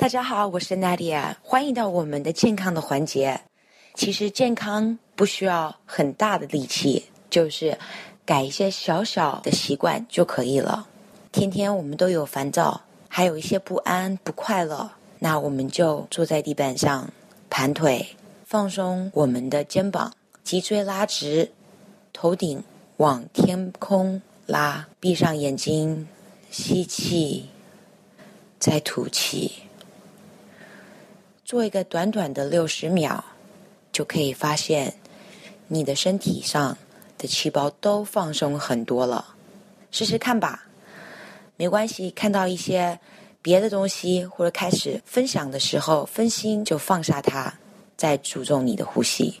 大家好，我是 Nadia，欢迎到我们的健康的环节。其实健康不需要很大的力气，就是改一些小小的习惯就可以了。天天我们都有烦躁，还有一些不安、不快乐，那我们就坐在地板上，盘腿，放松我们的肩膀，脊椎拉直，头顶往天空拉，闭上眼睛，吸气，再吐气，做一个短短的六十秒，就可以发现你的身体上的细胞都放松很多了。试试看吧。没关系，看到一些别的东西或者开始分享的时候，分心就放下它，再注重你的呼吸。